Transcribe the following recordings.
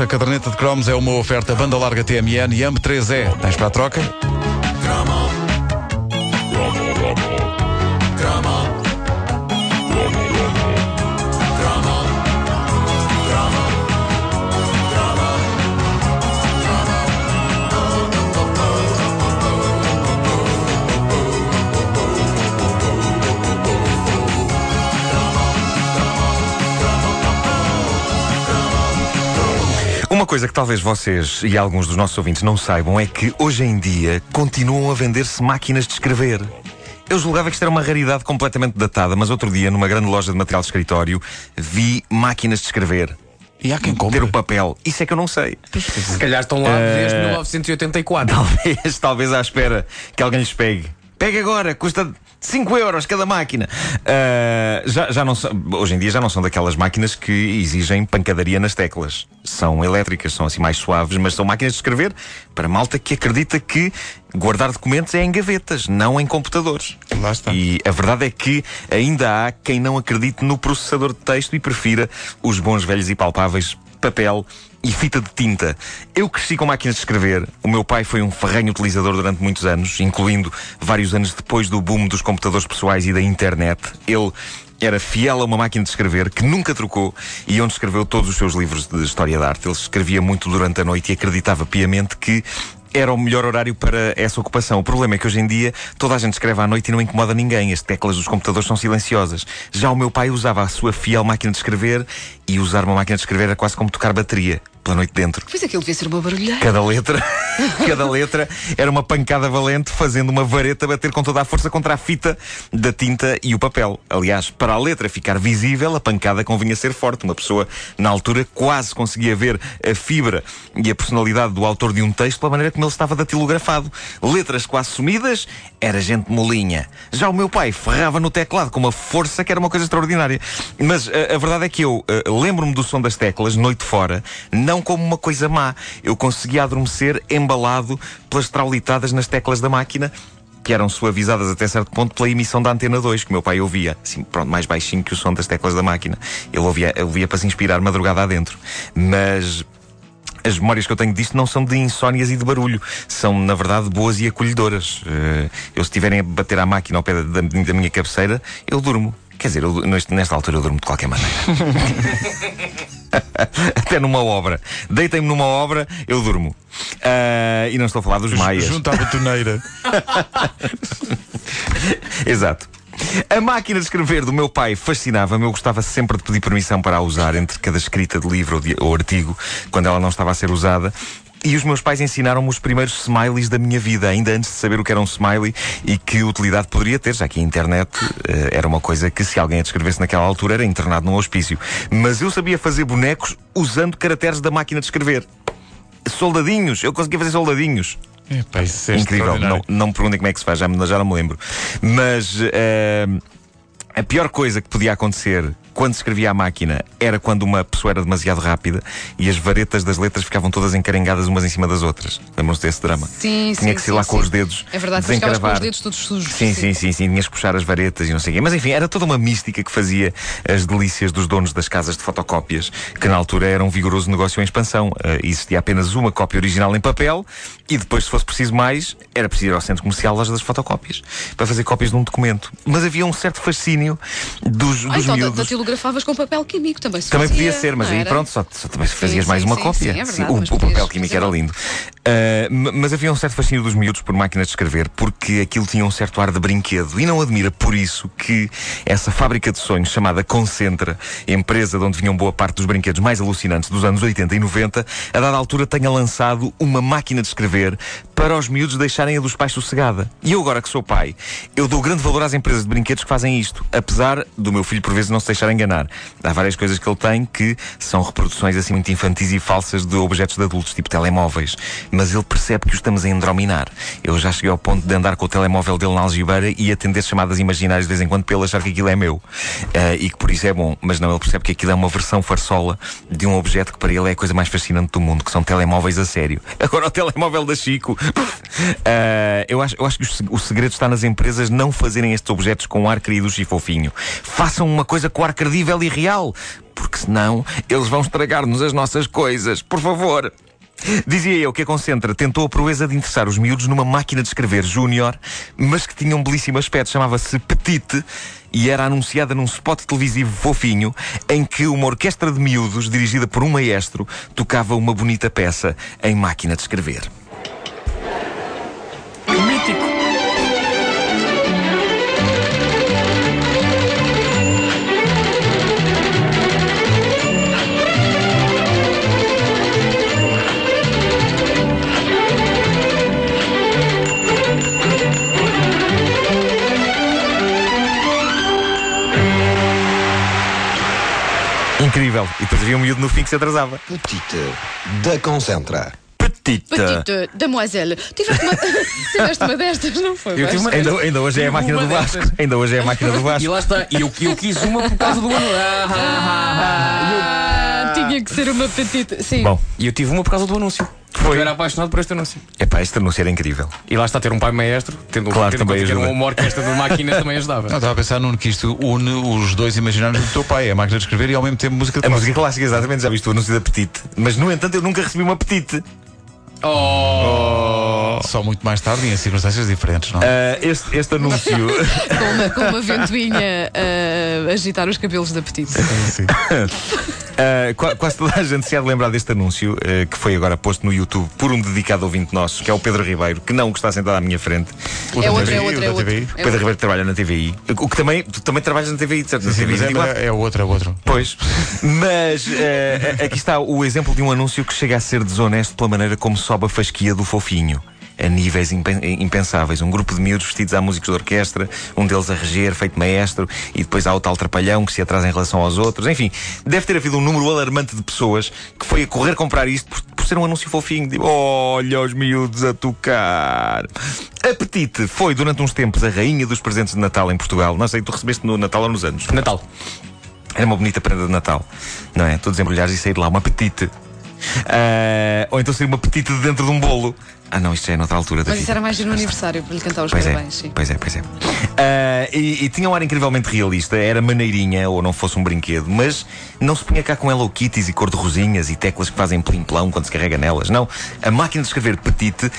A caderneta de cromos é uma oferta banda larga TMN e AM3E. Tens para a troca? Coisa que talvez vocês e alguns dos nossos ouvintes não saibam é que hoje em dia continuam a vender-se máquinas de escrever. Eu julgava que isto era uma raridade completamente datada, mas outro dia, numa grande loja de material de escritório, vi máquinas de escrever. E há quem compre. Ter o papel. Isso é que eu não sei. Se calhar estão lá desde 1984. Talvez, talvez à espera que alguém lhes pegue. Pegue agora, custa 5 euros cada máquina. Ah, já, já não são, hoje em dia já não são daquelas máquinas que exigem pancadaria nas teclas. São elétricas, são assim mais suaves, mas são máquinas de escrever para malta que acredita que guardar documentos é em gavetas, não em computadores. Lá está. E a verdade é que ainda há quem não acredite no processador de texto e prefira os bons velhos e palpáveis papel e fita de tinta. Eu cresci com máquinas de escrever. O meu pai foi um ferrenho utilizador durante muitos anos, incluindo vários anos depois do boom dos computadores pessoais e da internet. Ele era fiel a uma máquina de escrever que nunca trocou e onde escreveu todos os seus livros de história da arte. Ele escrevia muito durante a noite e acreditava piamente que era o melhor horário para essa ocupação. O problema é que hoje em dia toda a gente escreve à noite e não incomoda ninguém. As teclas dos computadores são silenciosas. Já o meu pai usava a sua fiel máquina de escrever e usar uma máquina de escrever era quase como tocar bateria pela noite dentro. Pois aquilo devia ser uma barulheira. Cada letra, cada letra era uma pancada valente, fazendo uma vareta bater com toda a força contra a fita da tinta e o papel. Aliás, para a letra ficar visível, a pancada convinha ser forte. Uma pessoa, na altura, quase conseguia ver a fibra e a personalidade do autor de um texto pela maneira como ele estava datilografado. Letras quase sumidas, era gente molinha. Já o meu pai ferrava no teclado com uma força que era uma coisa extraordinária. Mas a, a verdade é que eu uh, lembro-me do som das teclas, noite fora, não como uma coisa má. Eu conseguia adormecer embalado pelas traulitadas nas teclas da máquina que eram suavizadas até certo ponto pela emissão da antena 2, que meu pai ouvia, assim, pronto, mais baixinho que o som das teclas da máquina. Ele ouvia, ouvia para se inspirar madrugada adentro. Mas as memórias que eu tenho disto não são de insónias e de barulho, são, na verdade, boas e acolhedoras. Uh, eu, se estiverem a bater à máquina ao pé da, da minha cabeceira, eu durmo. Quer dizer, eu, nesta altura eu durmo de qualquer maneira. Até numa obra. Deitem-me numa obra, eu durmo. Uh, e não estou a falar dos maias. Junto à betoneira. Exato. A máquina de escrever do meu pai fascinava-me. Eu gostava sempre de pedir permissão para a usar entre cada escrita de livro ou, de, ou artigo, quando ela não estava a ser usada. E os meus pais ensinaram-me os primeiros smileys da minha vida, ainda antes de saber o que era um smiley e que utilidade poderia ter, já que a internet uh, era uma coisa que, se alguém a descrevesse naquela altura, era internado num hospício. Mas eu sabia fazer bonecos usando caracteres da máquina de escrever. Soldadinhos, eu conseguia fazer soldadinhos. Epá, isso é Incrível, não, não me perguntem como é que se faz, já, me- já não me lembro. Mas eh, a pior coisa que podia acontecer quando se escrevia à máquina era quando uma pessoa era demasiado rápida e as varetas das letras ficavam todas encarengadas umas em cima das outras. Lembram-se desse drama? Sim, Tinha sim, que ser sim, lá sim. com os dedos. É verdade, ficavas com desencravar. os dedos todos sujos. Sim, sim, sim, sim. Tinhas que puxar as varetas e não sei o quê. Mas enfim, era toda uma mística que fazia as delícias dos donos das casas de fotocópias, que na altura era um vigoroso negócio em expansão. Eh, existia apenas uma cópia original em papel e depois, se fosse preciso mais, era preciso ir ao centro comercial loja das fotocópias para fazer cópias de um documento. Mas havia um certo fascínio dos, dos então miúdos. Datilografavas com papel químico também. Também fazia, podia ser, mas aí era? pronto, só, só também fazias Sim, mais uma sim, cópia. sim, é verdade, o, o papel químico era lindo. M- mas havia um certo fascínio dos miúdos por máquinas de escrever, porque aquilo tinha um certo ar de brinquedo. E não admira por isso que essa fábrica de sonhos chamada Concentra, empresa de onde vinham boa parte dos brinquedos mais alucinantes dos anos 80 e 90, a dada altura tenha lançado uma máquina de escrever para os miúdos deixarem a dos pais sossegada. E eu agora que sou pai, eu dou grande valor às empresas de brinquedos que fazem isto, apesar do meu filho por vezes não se deixar enganar. Há várias coisas que ele tem que são reproduções assim muito infantis e falsas de objetos de adultos, tipo telemóveis. Mas ele percebe que o estamos a endrominar. Eu já cheguei ao ponto de andar com o telemóvel dele na algibeira e atender chamadas imaginárias de vez em quando ele achar que aquilo é meu. Ah, e que por isso é bom. Mas não, ele percebe que aquilo é uma versão farsola de um objeto que para ele é a coisa mais fascinante do mundo, que são telemóveis a sério. Agora o telemóvel da Chico. Ah, eu, acho, eu acho que o segredo está nas empresas não fazerem estes objetos com ar querido e fofinho. Façam uma coisa com ar credível e real. porque senão eles vão estragar-nos as nossas coisas. Por favor. Dizia eu que a Concentra tentou a proeza de interessar os miúdos numa máquina de escrever júnior, mas que tinha um belíssimo aspecto, chamava-se Petite e era anunciada num spot televisivo fofinho em que uma orquestra de miúdos, dirigida por um maestro, tocava uma bonita peça em máquina de escrever. Incrível. E depois havia um miúdo no fim que se atrasava. Petite da Concentra. Petite. Petite Demoiselle. Tiveste uma, tiveste uma destas, não foi? Eu tive uma- Ainda, ainda hoje é a máquina do Vasco. destas. Ainda hoje é a máquina do E Vasco. lá está. E eu, eu quis uma por causa do ano. Ah, ah, ah, Ah, tinha que ser uma petite. Sim. Bom, E eu tive uma por causa do anúncio. Foi. Eu era apaixonado por este anúncio. epá, este anúncio era incrível. E lá está ter um pai maestro, tendo Claro, tendo também ajuda. uma orquestra de máquinas também ajudava. Não, estava a pensar, Nuno, que isto une os dois imaginários do teu pai, a máquina de escrever e ao mesmo tempo música de A música clássica, exatamente, já viste o anúncio da Petite. Mas, no entanto, eu nunca recebi uma Petite. Oh! Só muito mais tarde e em circunstâncias diferentes, não? Ah, este, este anúncio. Com, uma, com uma ventoinha a agitar os cabelos da petite. Sim. Qua- quase toda a gente se há de lembrar deste anúncio ah, que foi agora posto no YouTube por um dedicado ouvinte nosso, que é o Pedro Ribeiro, que não está sentado à minha frente. O É da outro, é outro, o é da outro. É Pedro outro. Ribeiro trabalha na TVI. O que também, tu também trabalhas na TVI, certo? Na Sim, TVI mas é, 24. é outro, é outro. Pois, mas eh, aqui está o exemplo de um anúncio que chega a ser desonesto pela maneira como sobe a fasquia do fofinho. A níveis impen- impensáveis. Um grupo de miúdos vestidos a músicos de orquestra, um deles a reger, feito maestro, e depois há o tal trapalhão que se atrasa em relação aos outros. Enfim, deve ter havido um número alarmante de pessoas que foi a correr comprar isto por, por ser um anúncio fofinho. Tipo, olha os miúdos a tocar. A Petite foi, durante uns tempos, a rainha dos presentes de Natal em Portugal. Não sei, tu recebeste no Natal ou nos anos? Natal. Era uma bonita prenda de Natal, não é? Tu desembrulhares e sair de lá uma petite. Ah, ou então sair uma petite de dentro de um bolo. Ah, não, isto é noutra altura da Mas isso era mais no aniversário para lhe cantar os Pois é, parabéns. sim. pois é, pois é. Ah, e, e tinha um ar incrivelmente realista, era maneirinha, ou não fosse um brinquedo, mas não se punha cá com Hello Kitties e cor-de-rosinhas e teclas que fazem plim-plão quando se carrega nelas. Não, a máquina de escrever petite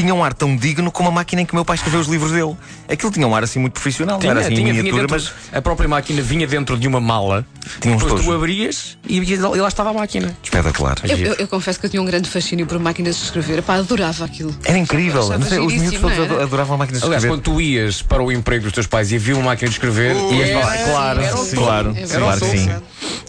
tinha um ar tão digno como a máquina em que o meu pai escreveu os livros dele. Aquilo tinha um ar assim muito profissional, não era assim em vinha miniatura, dentro- mas A própria máquina vinha dentro de uma mala. Tinha uns Depois tu abrias e, e lá estava a máquina. espetacular. Eu, eu- eu confesso que eu tinha um grande fascínio por máquinas de escrever. Pá, adorava aquilo. Era incrível. Sei, os miúdos todos era. adoravam a máquina de Aliás, escrever. quando tu ias para o emprego dos teus pais e havia uma máquina de escrever, ias era lá. assim, Claro, sim. Claro, É claro que sim.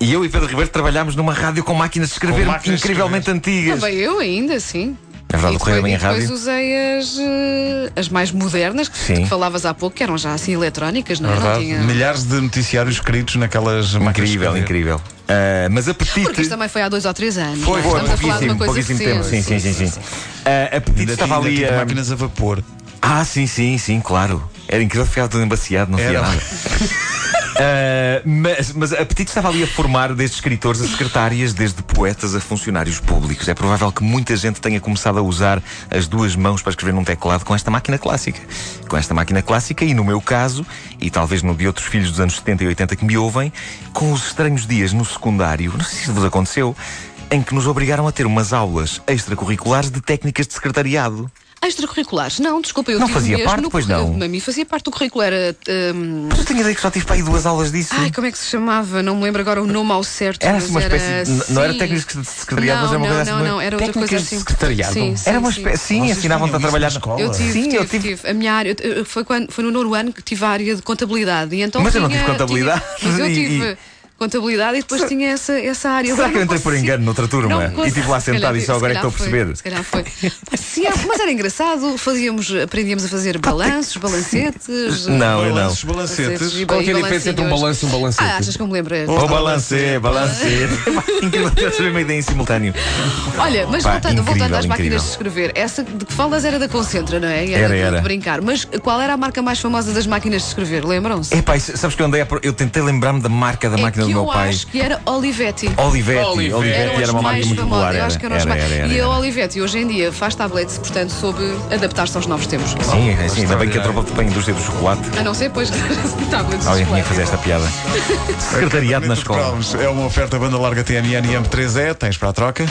E eu e Pedro Ribeiro trabalhámos numa rádio com máquinas de escrever máquinas de incrivelmente antigas. Também eu ainda, sim. É verdade, e o Correio depois, Bem a depois rádio. usei as, eh, as mais modernas que, Sim. que falavas há pouco, que eram já assim eletrónicas, não É é? Não verdade. tinha... Milhares de noticiários escritos naquelas Incrível, incrível. Ah, mas a Porque isto também foi há dois ou três anos. Foi, é? foi, Estamos a falar de pouquíssimo, uma coisa pouquíssimo tempo. Sim, sim, sim. sim. Ah, a Petite Ainda estava ali. ah, máquinas a vapor. Ah, sim, sim, sim, claro. Era incrível ficar tudo embaciado, não via Era. nada. Ah, mas, mas a Petite estava ali a formar desde escritores a secretárias, desde poetas a funcionários públicos. É provável que muita gente tenha começado a usar as duas mãos para escrever num teclado com esta máquina clássica. Com esta máquina clássica, e no meu caso, e talvez no de outros filhos dos anos 70 e 80 que me ouvem, com os estranhos dias no secundário, não sei se isso vos aconteceu, em que nos obrigaram a ter umas aulas extracurriculares de técnicas de secretariado. Extracurriculares? Não, desculpa, eu Não tive fazia mesmo parte, no pois currículo. não? A mim fazia parte do currículo, era. hum, Mas eu tenho a ideia que só tive para aí duas aulas disso. Ai, como é que se chamava? Não me lembro agora o nome ao certo. Era mas assim uma espécie de- não era sim. técnicos de secretariado, não, mas era uma não, coisa assim Não, não, era outra Técnicas coisa de assim. secretariado? Sim, sim, Era uma sim. espécie. Sim, Vocês ensinavam-te a tinham isso trabalhar na escola? Eu tive, Sim, tive, eu tive. tive. A minha área eu- eu- foi, quando, foi no nono ano que tive a área de contabilidade. E então Mas eu não tinha- tive contabilidade. tinha- mas eu E- tive e- contabilidade e depois tinha essa, essa área. Será que eu entrei por engano noutra turma? não E estive lá sentado e só agora é que estou a perceber. Se calhar foi. Sim, é, mas era engraçado. Fazíamos, aprendíamos a fazer balanços, balancetes. Não, eu não. Balanços, balancetes. Qual é que é a diferença entre um balanço e um balancete? Ah, achas que eu me lembro? Oh, balancê, balancê. Incrível ter a mesma ideia em simultâneo. Olha, mas Pá, voltando, voltando incrível, às máquinas incrível. de escrever, essa de que falas era da Concentra, não é? Era, de- era. De brincar. Mas qual era a marca mais famosa das máquinas de escrever? Lembram-se? Epá, isso- sabes que eu andei a. Eu tentei lembrar-me da marca da máquina do meu eu pai. acho que era Olivetti. Olivetti, Olivetti. Olivetti, era uma marca muito popular. Eu Era, acho que era, mais. era, era, E a era. Olivetti hoje em dia faz tablets, portanto, soube adaptar-se aos novos tempos. Sim, assim, ainda bem que entrou para a indústria do chocolate. A não ser, pois, tablets. de Alguém tinha que fazer esta piada. Secretariado na de escola. É uma oferta banda larga TMN e M3E. Tens para a troca?